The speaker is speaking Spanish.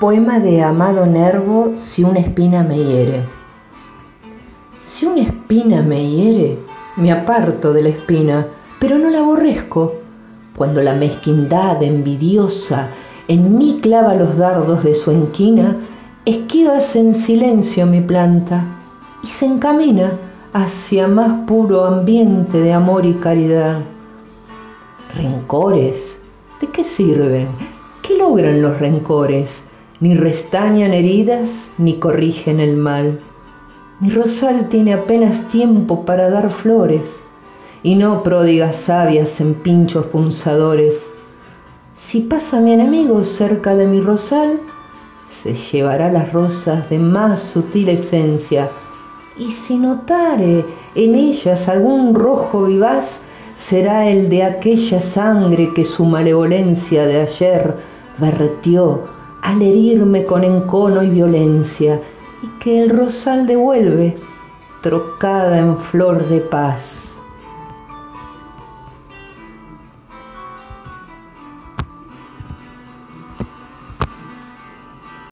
Poema de Amado Nervo Si una espina me hiere. Si una espina me hiere, me aparto de la espina, pero no la aborrezco. Cuando la mezquindad envidiosa en mí clava los dardos de su enquina, esquivas en silencio mi planta y se encamina hacia más puro ambiente de amor y caridad. Rencores, ¿de qué sirven? ¿Qué logran los rencores? Ni restañan heridas, ni corrigen el mal. Mi rosal tiene apenas tiempo para dar flores, y no pródigas sabias en pinchos punzadores. Si pasa mi enemigo cerca de mi rosal, se llevará las rosas de más sutil esencia, y si notare en ellas algún rojo vivaz, será el de aquella sangre que su malevolencia de ayer vertió al herirme con encono y violencia, y que el rosal devuelve, trocada en flor de paz.